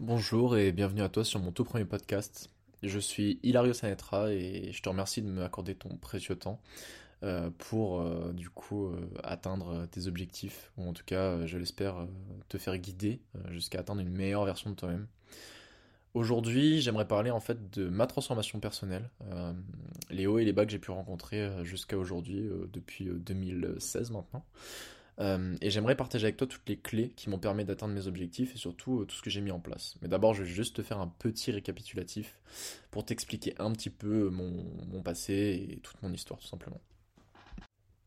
Bonjour et bienvenue à toi sur mon tout premier podcast. Je suis Hilario Sanetra et je te remercie de m'accorder ton précieux temps euh, pour euh, du coup euh, atteindre tes objectifs ou en tout cas je l'espère te faire guider jusqu'à atteindre une meilleure version de toi-même. Aujourd'hui j'aimerais parler en fait de ma transformation personnelle, les hauts et les bas que j'ai pu rencontrer jusqu'à aujourd'hui depuis 2016 maintenant. Euh, et j'aimerais partager avec toi toutes les clés qui m'ont permis d'atteindre mes objectifs et surtout euh, tout ce que j'ai mis en place. Mais d'abord, je vais juste te faire un petit récapitulatif pour t'expliquer un petit peu mon, passé et toute mon histoire, tout simplement.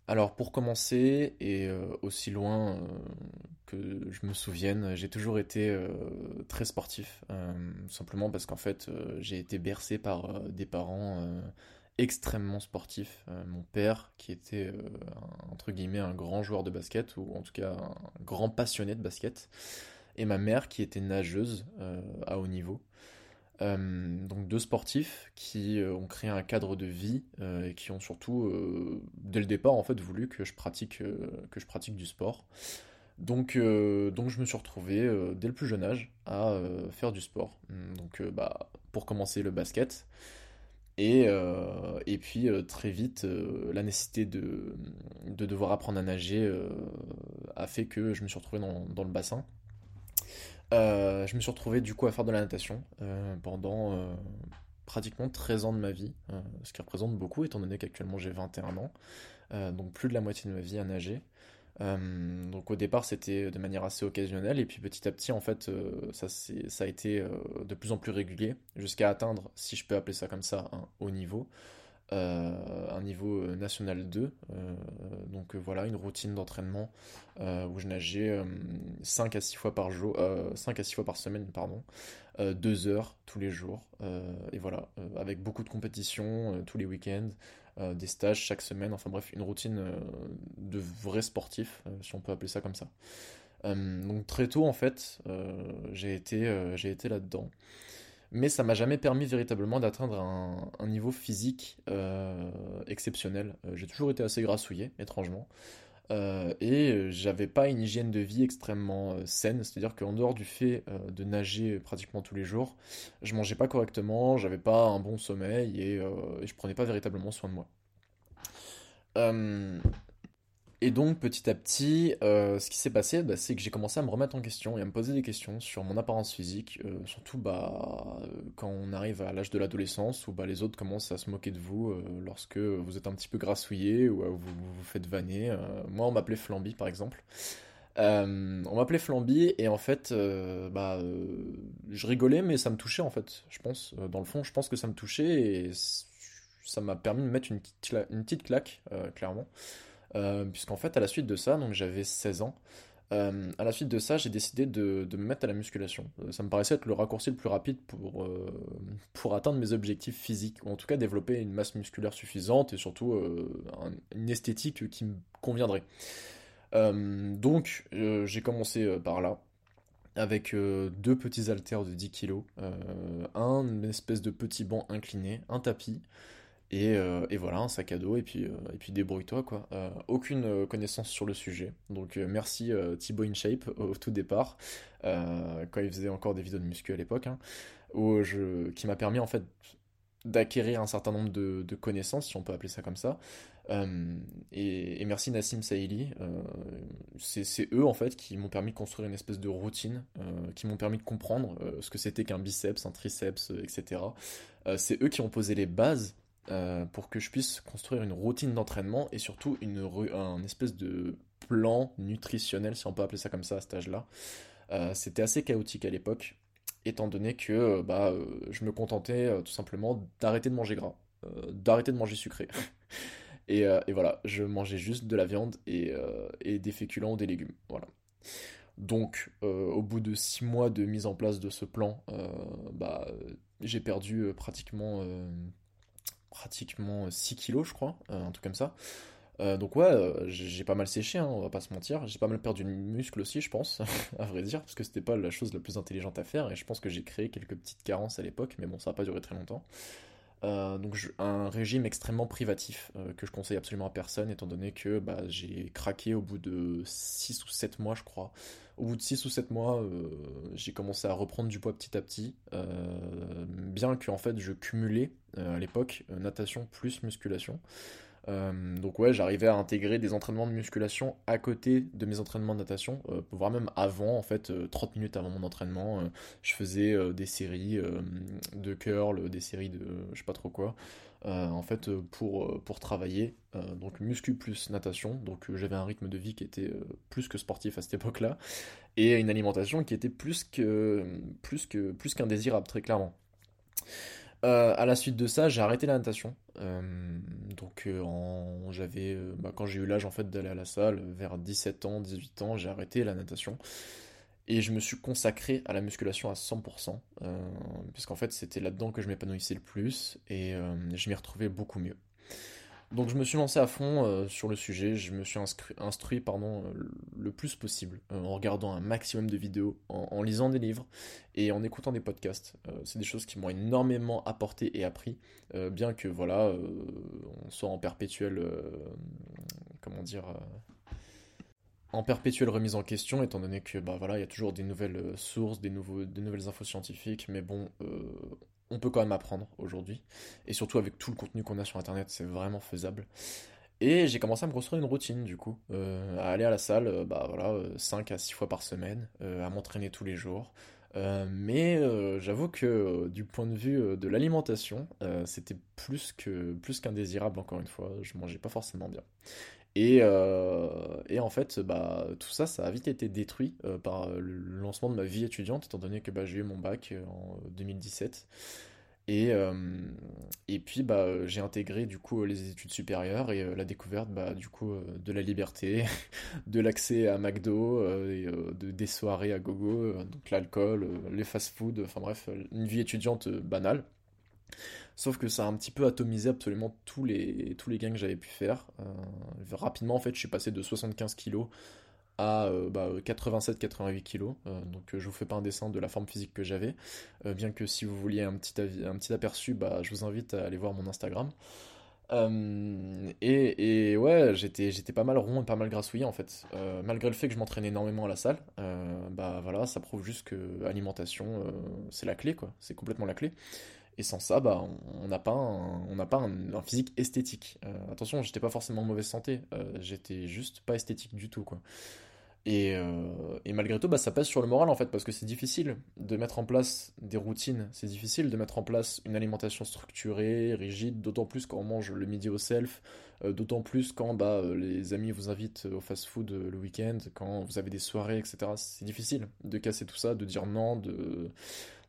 Alors pour commencer, et euh, aussi loin que je me souvienne, j'ai toujours été très sportif, simplement parce qu'en fait j'ai été bercé par des parents extrêmement sportif. Euh, mon père, qui était euh, entre guillemets un grand joueur de basket, ou en tout cas un grand passionné de basket, et ma mère, qui était nageuse euh, à haut niveau. donc deux sportifs qui ont créé un cadre de vie et qui ont surtout, dès le départ, en fait, voulu que je pratique, que je pratique du sport. Donc, donc je me suis retrouvé dès le plus jeune âge à faire du sport. Donc bah, pour commencer le basket, et, euh, et puis euh, très vite, euh, la nécessité de, de, devoir apprendre à nager a fait que je me suis retrouvé dans, dans le bassin. je me suis retrouvé du coup à faire de la natation pendant pratiquement 13 ans de ma vie, ce qui représente beaucoup étant donné qu'actuellement j'ai 21 ans, donc plus de la moitié de ma vie à nager. Euh, donc au départ c'était de manière assez occasionnelle et puis petit à petit en fait euh, ça, ça a été euh, de plus en plus régulier jusqu'à atteindre, si je peux appeler ça comme ça, un haut niveau. un niveau national 2. donc voilà, une routine d'entraînement où je nageais 5 à 6 fois par jour, 5 à 6 fois par semaine, pardon, 2 heures tous les jours. et voilà, avec beaucoup de compétitions tous les week-ends, euh, des stages chaque semaine, enfin bref, une routine euh, de vrai sportif, euh, si on peut appeler ça comme ça. donc très tôt en fait, j'ai été, j'ai été là-dedans. Mais ça m'a jamais permis véritablement d'atteindre un, niveau physique exceptionnel. j'ai toujours été assez grassouillé, étrangement. Euh, et j'avais pas une hygiène de vie extrêmement saine, c'est-à-dire qu'en dehors du fait de nager pratiquement tous les jours, je mangeais pas correctement, j'avais pas un bon sommeil et, et, je prenais pas véritablement soin de moi. Et donc petit à petit, euh, ce qui s'est passé, bah, c'est que j'ai commencé à me remettre en question et à me poser des questions sur mon apparence physique, euh, surtout bah, quand on arrive à l'âge de l'adolescence où bah, les autres commencent à se moquer de vous euh, lorsque vous êtes un petit peu grassouillé ou vous vous faites vanner. moi, on m'appelait Flamby par exemple. on m'appelait Flamby et en fait, bah, je rigolais mais ça me touchait en fait. Je pense, dans le fond, je pense que ça me touchait et ça m'a permis de mettre une petite, claque, clairement. Euh, puisqu'en fait, à la suite de ça, donc j'avais 16 ans, euh, à la suite de ça, j'ai décidé de, me mettre à la musculation. Euh, ça me paraissait être le raccourci le plus rapide pour, pour atteindre mes objectifs physiques, ou en tout cas développer une masse musculaire suffisante et surtout une esthétique qui me conviendrait. donc j'ai commencé par là, avec deux petits haltères de 10 kg, un espèce de petit banc incliné, un tapis, euh, et, voilà, un sac à dos, et puis, euh, et puis débrouille-toi, quoi. Euh, aucune connaissance sur le sujet. Donc merci Thibaut InShape au tout départ, quand il faisait encore des vidéos de muscu à l'époque, hein, qui m'a permis en fait d'acquérir un certain nombre de, connaissances, si on peut appeler ça comme ça. et, merci Nassim Saïli. c'est eux en fait qui m'ont permis de construire une espèce de routine, qui m'ont permis de comprendre ce que c'était qu'un biceps, un triceps, etc. c'est eux qui ont posé les bases euh, pour que je puisse construire une routine d'entraînement et surtout une, un espèce de plan nutritionnel, si on peut appeler ça comme ça à cet âge-là. Euh, c'était assez chaotique à l'époque, étant donné que euh, bah, je me contentais tout simplement d'arrêter de manger gras, d'arrêter de manger sucré. et, et, voilà, je mangeais juste de la viande et, et des féculents ou des légumes. Voilà. Donc, au bout de six mois de mise en place de ce plan, bah, j'ai perdu pratiquement pratiquement 6 kilos, je crois, euh, un truc comme ça. Euh, donc ouais, euh, j'ai pas mal séché, hein, on va pas se mentir. J'ai pas mal perdu de muscle aussi, je pense, à vrai dire, parce que c'était pas la chose la plus intelligente à faire, et je pense que j'ai créé quelques petites carences à l'époque, mais bon, ça a pas duré très longtemps. Euh, donc un régime extrêmement privatif euh, que je conseille absolument à personne étant donné que bah, j'ai craqué au bout de 6 ou 7 mois je crois. Au bout de 6 ou 7 mois euh, j'ai commencé à reprendre du poids petit à petit bien que en fait je cumulais à l'époque natation plus musculation. Euh, donc ouais, j'arrivais à intégrer des entraînements de musculation à côté de mes entraînements de natation, euh, voire même avant, en fait, 30 euh, minutes avant mon entraînement, je faisais des séries de curl, des séries de je sais pas trop quoi, en fait, pour, pour travailler, donc muscu plus natation, donc j'avais un rythme de vie qui était plus que sportif à cette époque-là, et une alimentation qui était plus que plus que plus qu'indésirable, très clairement. Euh, à la suite de ça, j'ai arrêté la natation. Euh, donc, euh, j'avais, bah, quand j'ai eu l'âge en fait d'aller à la salle, vers 17 ans, 18 ans, j'ai arrêté la natation. Et je me suis consacré à la musculation à 100%, puisqu'en fait c'était là-dedans que je m'épanouissais le plus, et je m'y retrouvais beaucoup mieux. Donc je me suis lancé à fond euh, sur le sujet, je me suis instruit euh, le plus possible, euh, en regardant un maximum de vidéos, en, lisant des livres et en écoutant des podcasts. c'est des choses qui m'ont énormément apporté et appris, bien que voilà, on soit en perpétuel, comment dire, en perpétuelle remise en question, étant donné que bah voilà, il y a toujours des nouvelles sources, des nouvelles infos scientifiques, mais bon, on peut quand même apprendre aujourd'hui. Et surtout avec tout le contenu qu'on a sur Internet, c'est vraiment faisable. Et j'ai commencé à me construire une routine du coup, euh, à aller à la salle, euh, bah voilà, 5 euh, à 6 fois par semaine, à m'entraîner tous les jours. Mais j'avoue que du point de vue de l'alimentation, c'était plus que plus qu'indésirable encore une fois. Je mangeais pas forcément bien. Et, et, en fait, bah, tout ça, ça a vite été détruit par le lancement de ma vie étudiante, étant donné que bah, j'ai eu mon bac en 2017. Et, et puis, bah, j'ai intégré du coup les études supérieures et la découverte bah, du coup, de la liberté, de l'accès à McDo, et, de, des soirées à gogo, donc l'alcool, les fast-food, enfin bref, une vie étudiante banale. Sauf que ça a un petit peu atomisé absolument tous les, tous les gains que j'avais pu faire. Euh, rapidement, en fait, je suis passé de 75 kg à 87-88 euh, kg. Euh, donc je vous fais pas un dessin de la forme physique que j'avais. bien que si vous vouliez un petit, un petit aperçu, bah, je vous invite à aller voir mon Instagram. et, et, ouais, j'étais, j'étais pas mal rond et pas mal grassouillé en fait. malgré le fait que je m'entraînais énormément à la salle, bah voilà, ça prouve juste que alimentation, c'est la clé quoi. C'est complètement la clé. Et sans ça, bah, on n'a pas, un, on pas un, physique esthétique. Euh, attention, j'étais pas forcément en mauvaise santé, euh, j'étais juste pas esthétique du tout, quoi. Et, euh, et, malgré tout, bah, ça pèse sur le moral en fait, parce que c'est difficile de mettre en place des routines, c'est difficile de mettre en place une alimentation structurée, rigide, d'autant plus quand on mange le midi au self, d'autant plus quand bah, les amis vous invitent au fast-food le week-end, quand vous avez des soirées, etc. C'est difficile de casser tout ça, de dire non, de,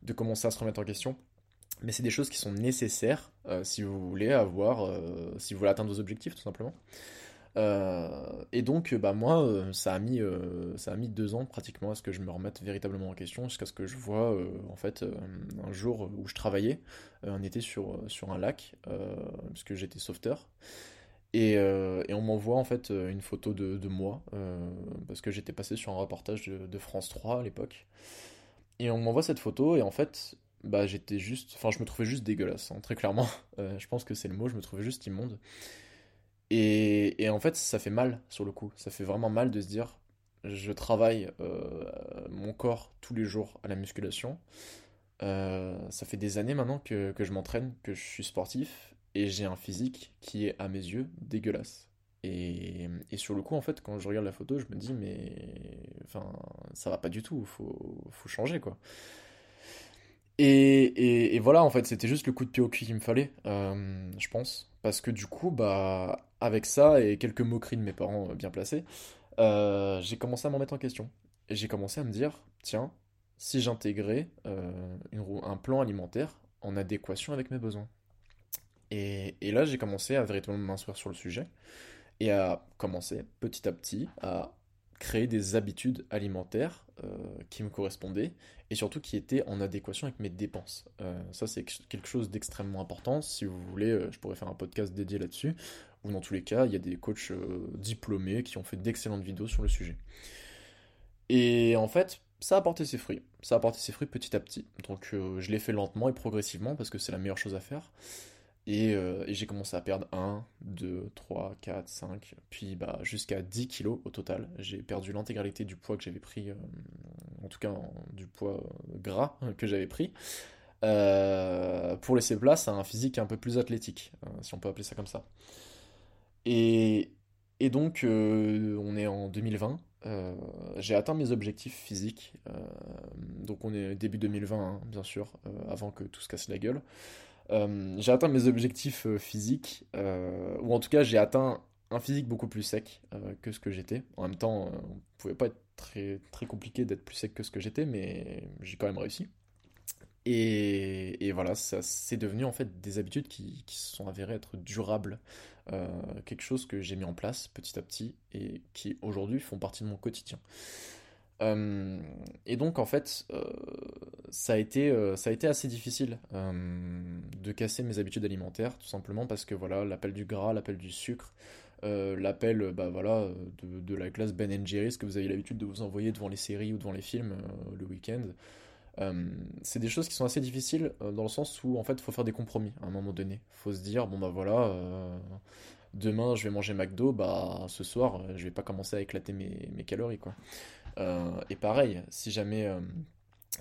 de commencer à se remettre en question mais c'est des choses qui sont nécessaires euh, si vous voulez avoir, euh, si vous voulez atteindre vos objectifs tout simplement. Euh, et donc, bah moi, ça a mis, ça a mis deux ans pratiquement à ce que je me remette véritablement en question, jusqu'à ce que je vois, en fait, un jour où je travaillais, on était sur, sur un lac, puisque j'étais sauveteur, et, on m'envoie en fait une photo de, de moi, parce que j'étais passé sur un reportage de France 3 à l'époque. Et on m'envoie cette photo, et en fait, bah j'étais juste, enfin je me trouvais juste dégueulasse, hein, très clairement. Euh, je pense que c'est le mot, je me trouvais juste immonde. Et, et, en fait, ça fait mal sur le coup. Ça fait vraiment mal de se dire, je travaille euh, mon corps tous les jours à la musculation. Euh, ça fait des années maintenant que, que je m'entraîne, que je suis sportif, et j'ai un physique qui est à mes yeux dégueulasse. Et, et, sur le coup, en fait, quand je regarde la photo, je me dis, mais enfin, ça va pas du tout, faut, faut changer quoi. Et, voilà, en fait, c'était juste le coup de pied au cul qu'il me fallait, euh, je pense. Parce que du coup, bah, avec ça et quelques moqueries de mes parents euh, bien placés, euh, j'ai commencé à m'en mettre en question. Et j'ai commencé à me dire, tiens, si j'intégrais un plan alimentaire en adéquation avec mes besoins. Et, et là, j'ai commencé à véritablement m'instruire sur le sujet et à commencer petit à petit à créer des habitudes alimentaires euh, qui me correspondaient et surtout qui étaient en adéquation avec mes dépenses. Euh, ça, c'est quelque chose d'extrêmement important. Si vous voulez, euh, je pourrais faire un podcast dédié là-dessus. Ou dans tous les cas, il y a des coachs diplômés qui ont fait d'excellentes vidéos sur le sujet. Et en fait, ça a porté ses fruits. Ça a porté ses fruits petit à petit. Donc je l'ai fait lentement et progressivement parce que c'est la meilleure chose à faire. Et, j'ai commencé à perdre 1, 2, 3, 4, 5, puis bah, jusqu'à 10 kilos au total. J'ai perdu l'intégralité du poids que j'avais pris, en tout cas du poids gras que j'avais pris, pour laisser place à un physique un peu plus athlétique, si on peut appeler ça comme ça. Et, donc, on est en 2020. Euh, j'ai atteint mes objectifs physiques. Euh, donc on est début 2020, hein, bien sûr, euh, avant que tout se casse la gueule. J'ai atteint mes objectifs physiques, ou en tout cas j'ai atteint un physique beaucoup plus sec que ce que j'étais. En même temps, on pouvait pas être très, très compliqué d'être plus sec que ce que j'étais, mais j'ai quand même réussi. Et, voilà, c'est devenu en fait des habitudes qui, se sont avérées être durables euh, quelque chose que j'ai mis en place petit à petit et qui aujourd'hui font partie de mon quotidien. Euh, et donc en fait, euh, ça, a été, ça a été assez difficile de casser mes habitudes alimentaires, tout simplement parce que voilà, l'appel du gras, l'appel du sucre, l'appel bah, voilà, de, la classe Ben Jerry's que vous avez l'habitude de vous envoyer devant les séries ou devant les films le week-end, euh, c'est des choses qui sont assez difficiles euh, dans le sens où en fait il faut faire des compromis à un moment donné. Il faut se dire bon bah voilà, euh, demain je vais manger McDo, bah ce soir je vais pas commencer à éclater mes, mes calories quoi. Et pareil, si jamais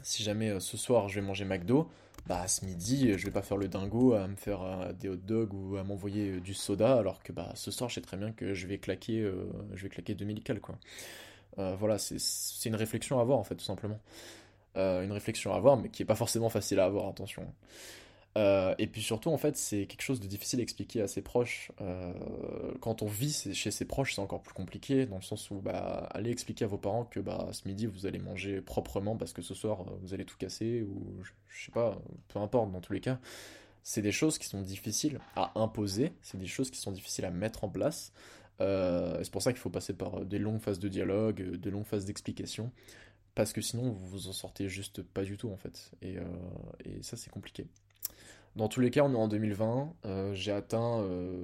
si jamais ce soir je vais manger McDo, bah ce midi je vais pas faire le dingo à me faire des hot dogs ou à m'envoyer du soda alors que bah ce soir je sais très bien que je vais claquer je vais claquer 2000 cal quoi. voilà, c'est une réflexion à avoir en fait tout simplement. Euh, une réflexion à avoir, mais qui est pas forcément facile à avoir, attention. Euh, et puis surtout, en fait, c'est quelque chose de difficile à expliquer à ses proches. Euh, quand on vit chez ses proches, c'est encore plus compliqué, dans le sens où, bah, allez expliquer à vos parents que, bah, ce midi, vous allez manger proprement parce que ce soir, vous allez tout casser, ou je sais pas, peu importe, dans tous les cas. C'est des choses qui sont difficiles à imposer, c'est des choses qui sont difficiles à mettre en place. c'est pour ça qu'il faut passer par des longues phases de dialogue, des longues phases d'explication parce que sinon vous vous en sortez juste pas du tout en fait. Euh, et ça c'est compliqué. Dans tous les cas, on est en 2020. Euh, j'ai atteint euh,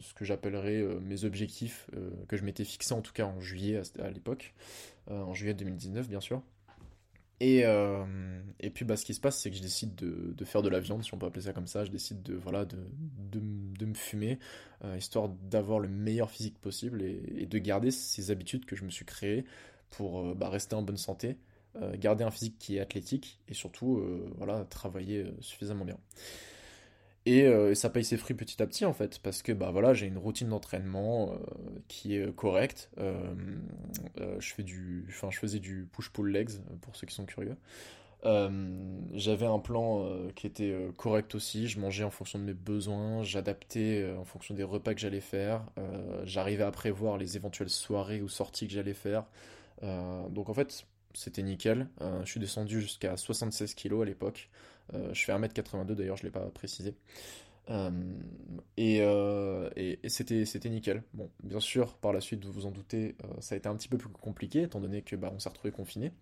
ce que j'appellerais mes objectifs que je m'étais fixé en tout cas en juillet à, l'époque, en juillet 2019 bien sûr. Et, puis bah, ce qui se passe, c'est que je décide de, faire de la viande, si on peut appeler ça comme ça. Je décide de, voilà, de, de, me fumer, histoire d'avoir le meilleur physique possible et, de garder ces habitudes que je me suis créées pour euh, bah, rester en bonne santé, euh, garder un physique qui est athlétique et surtout euh, voilà, travailler suffisamment bien. Et, ça paye ses fruits petit à petit en fait, parce que bah voilà, j'ai une routine d'entraînement qui est correcte. je fais du, je faisais du push-pull legs pour ceux qui sont curieux. j'avais un plan qui était correct aussi. Je mangeais en fonction de mes besoins, j'adaptais en fonction des repas que j'allais faire. J'arrivais à prévoir les éventuelles soirées ou sorties que j'allais faire. Euh, donc en fait, c'était nickel. Euh, je suis descendu jusqu'à 76 kg à l'époque. Euh, je fais 1m82 d'ailleurs, je ne l'ai pas précisé. et, et, c'était, c'était nickel. Bon, bien sûr, par la suite, vous vous en doutez, ça a été un petit peu plus compliqué, étant donné que bah, on s'est retrouvé confiné.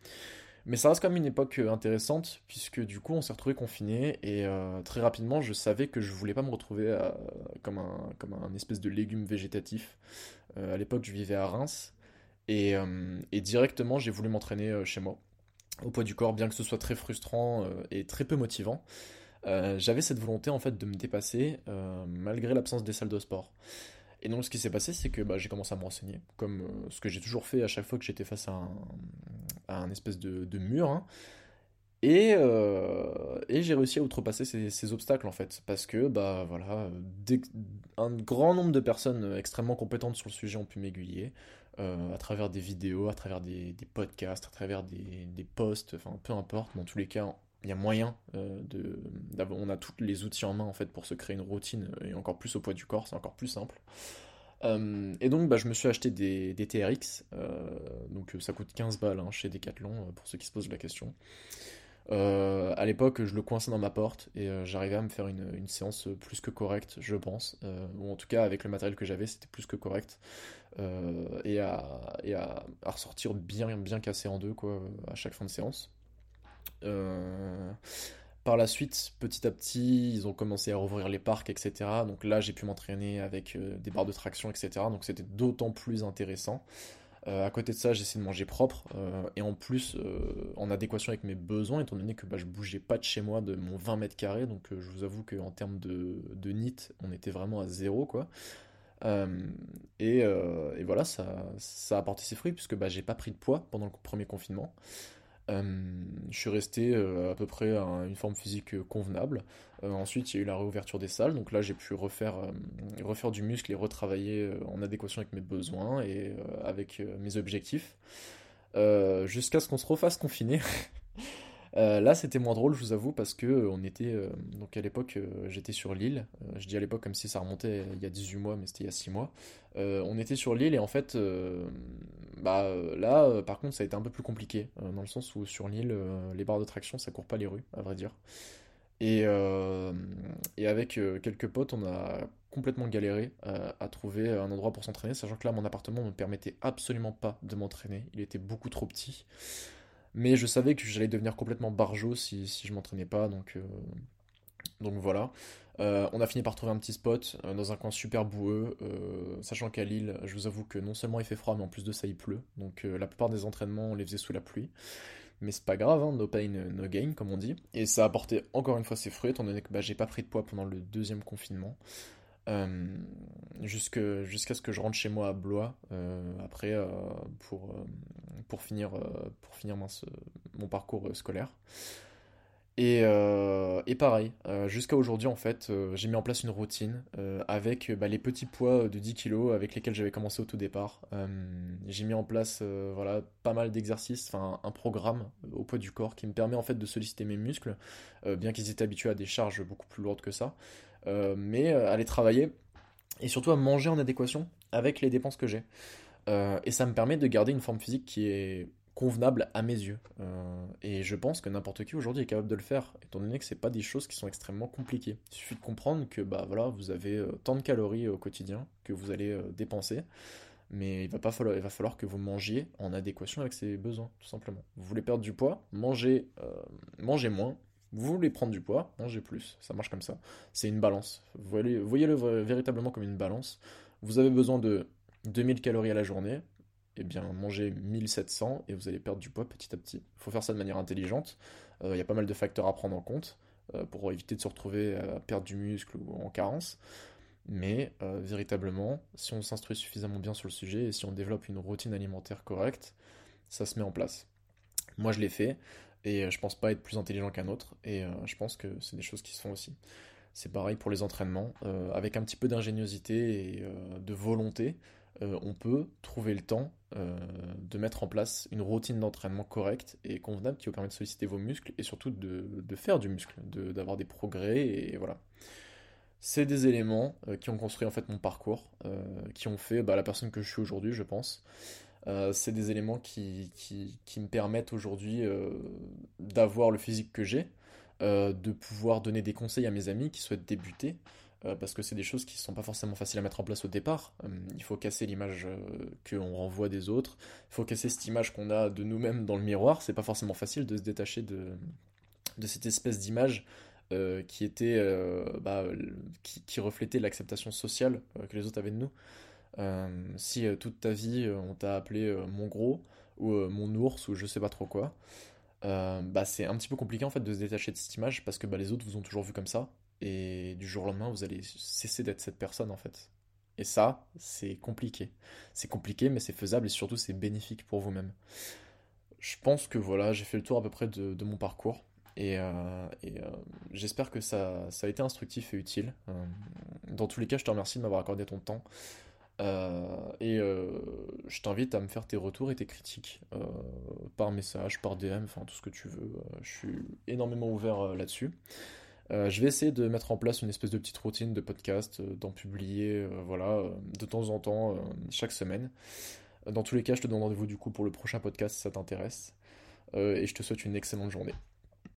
Mais ça reste quand même une époque intéressante, puisque du coup, on s'est retrouvé confiné, et très rapidement, je savais que je voulais pas me retrouver comme, un, comme un espèce de légume végétatif. à l'époque, je vivais à Reims, euh, et, directement, j'ai voulu m'entraîner euh, chez moi, au poids du corps, bien que ce soit très frustrant euh, et très peu motivant. j'avais cette volonté en fait de me dépasser malgré l'absence des salles de sport. Et donc ce qui s'est passé, c'est que bah, j'ai commencé à me renseigner, comme ce que j'ai toujours fait à chaque fois que j'étais face à un, espèce de, mur. Hein. Et, j'ai réussi à outrepasser ces, ces, obstacles en fait, parce que bah voilà, un grand nombre de personnes extrêmement compétentes sur le sujet ont pu m'aiguiller. Euh, à travers des vidéos, à travers des, podcasts, à travers des, posts, enfin peu importe, dans tous les cas, il y a moyen euh, de. On a tous les outils en main en fait pour se créer une routine et encore plus au poids du corps, c'est encore plus simple. Euh, et donc bah, je me suis acheté des, des TRX, donc ça coûte 15 balles hein, chez Decathlon pour ceux qui se posent la question. Euh, à l'époque, je le coinçais dans ma porte et euh, j'arrivais à me faire une, séance plus que correcte, je pense. Euh, ou en tout cas, avec le matériel que j'avais, c'était plus que correct. et, à, et à, ressortir bien, bien cassé en deux quoi, à chaque fin de séance. par la suite, petit à petit, ils ont commencé à rouvrir les parcs, etc. Donc là, j'ai pu m'entraîner avec des barres de traction, etc. Donc c'était d'autant plus intéressant. À côté de ça, j'essaie de manger propre et en plus en adéquation avec mes besoins, étant donné que bah, je bougeais pas de chez moi de mon 20 mètres carrés. Donc je vous avoue qu'en termes de, de NIT, on était vraiment à zéro quoi. Et, et, voilà, ça, ça a apporté ses fruits puisque bah, j'ai pas pris de poids pendant le premier confinement. Euh, je suis resté euh, à peu près à une forme physique euh, convenable. ensuite, il y a eu la réouverture des salles, donc là j'ai pu refaire, refaire du muscle et retravailler en adéquation avec mes besoins et avec mes objectifs. Jusqu'à ce qu'on se refasse confiner. Euh, là, c'était moins drôle, je vous avoue, parce que euh, on était. Euh, donc à l'époque, j'étais sur l'île. je dis à l'époque comme si ça remontait il y a 18 mois, mais c'était il y a 6 mois. on était sur l'île et en fait, bah là, par contre, ça a été un peu plus compliqué, dans le sens où sur l'île, les barres de traction, ça court pas les rues, à vrai dire. Et, avec quelques potes, on a complètement galéré à trouver un endroit pour s'entraîner, sachant que là, mon appartement me permettait absolument pas de m'entraîner. Il était beaucoup trop petit. Mais je savais que j'allais devenir complètement barjot si, je m'entraînais pas, donc, euh, voilà. Euh, on a fini par trouver un petit spot euh, dans un coin super boueux, sachant qu'à Lille, je vous avoue que non seulement il fait froid, mais en plus de ça il pleut. Donc la plupart des entraînements, on les faisait sous la pluie. Mais c'est pas grave, hein, no pain, no gain, comme on dit. Et ça a apporté encore une fois ses fruits, étant donné que bah, j'ai pas pris de poids pendant le deuxième confinement. Euh, jusqu'à ce que je rentre chez moi à Blois euh, après euh, pour, pour finir, mon parcours scolaire. Et, pareil, jusqu'à aujourd'hui en fait, j'ai mis en place une routine avec bah, les petits poids de 10 kg avec lesquels j'avais commencé au tout départ. j'ai mis en place voilà, pas mal d'exercices, un programme au poids du corps qui me permet en fait de solliciter mes muscles, bien qu'ils étaient habitués à des charges beaucoup plus lourdes que ça. Euh, mais euh, aller travailler et surtout à manger en adéquation avec les dépenses que j'ai. Euh, et ça me permet de garder une forme physique qui est convenable à mes yeux. et je pense que n'importe qui aujourd'hui est capable de le faire, étant donné que c'est pas des choses qui sont extrêmement compliquées. Il suffit de comprendre que bah voilà, vous avez tant de calories au quotidien que vous allez dépenser, mais il va pas falloir, il va falloir que vous mangiez en adéquation avec ses besoins, tout simplement. Vous voulez perdre du poids, mangez, mangez moins, vous voulez prendre du poids, mangez plus. Ça marche comme ça. C'est une balance. Voyez-le voyez véritablement comme une balance. Vous avez besoin de 2000 calories à la journée. Eh bien, mangez 1700 et vous allez perdre du poids petit à petit. Il faut faire ça de manière intelligente. Euh, il y a pas mal de facteurs à prendre en compte euh, pour éviter de se retrouver à perdre du muscle ou en carence. Mais euh, véritablement, si on s'instruit suffisamment bien sur le sujet et si on développe une routine alimentaire correcte, ça se met en place. Moi, je l'ai fait. Et euh, je pense pas être plus intelligent qu'un autre. Et euh, je pense que c'est des choses qui se font aussi. C'est pareil pour les entraînements. Euh, avec un petit peu d'ingéniosité et de volonté, on peut trouver le temps de mettre en place une routine d'entraînement correcte et convenable qui vous permet de solliciter vos muscles et surtout de, faire du muscle, d'avoir des progrès et voilà. C'est des éléments qui ont construit en fait mon parcours, qui ont fait bah, la personne que je suis aujourd'hui, je pense. Euh, c'est des éléments qui, qui, me permettent aujourd'hui euh, d'avoir le physique que j'ai, euh, de pouvoir donner des conseils à mes amis qui souhaitent débuter, parce que c'est des choses qui ne sont pas forcément faciles à mettre en place au départ. il faut casser l'image qu'on renvoie des autres, il faut casser cette image qu'on a de nous-mêmes dans le miroir, c'est pas forcément facile de se détacher de, de cette espèce d'image qui était bah, qui, qui, reflétait l'acceptation sociale que les autres avaient de nous. Euh, si euh, toute ta vie euh, on t'a appelé mon gros ou mon ours ou je sais pas trop quoi, bah c'est un petit peu compliqué en fait de se détacher de cette image parce que bah, les autres vous ont toujours vu comme ça et du jour au lendemain vous allez cesser d'être cette personne en fait. Et ça, c'est compliqué. C'est compliqué, mais c'est faisable et surtout c'est bénéfique pour vous-même. Je pense que voilà, j'ai fait le tour à peu près de, mon parcours et, j'espère que ça, ça, a été instructif et utile. dans tous les cas, je te remercie de m'avoir accordé ton temps. Euh, et euh, je t'invite à me faire tes retours et tes critiques euh, par message, par DM, enfin tout ce que tu veux. je suis énormément ouvert là-dessus. je vais essayer de mettre en place une espèce de petite routine de podcast, d'en publier, voilà, de temps en temps, chaque semaine. Dans tous les cas, je te donne rendez-vous du coup pour le prochain podcast si ça t'intéresse. et je te souhaite une excellente journée.